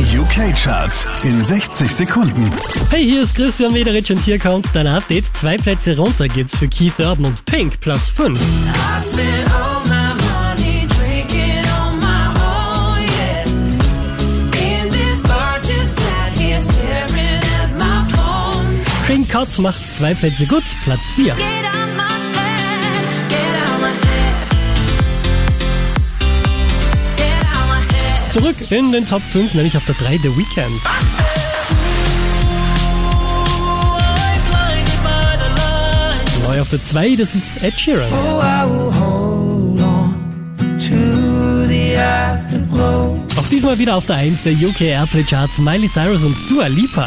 Die UK-Charts in 60 Sekunden. Hey, hier ist Christian Mederich und hier kommt dein Update. Zwei Plätze runter geht's für Keith Urban und Pink, Platz 5. Train Cut macht zwei Plätze gut, Platz 4. Zurück in den Top 5, nämlich auf der 3 The Weekend. Neu auf der 2, das ist Ed Sheeran. Auch diesmal wieder auf der 1 der UK Airplay Charts Miley Cyrus und Dua Lipa.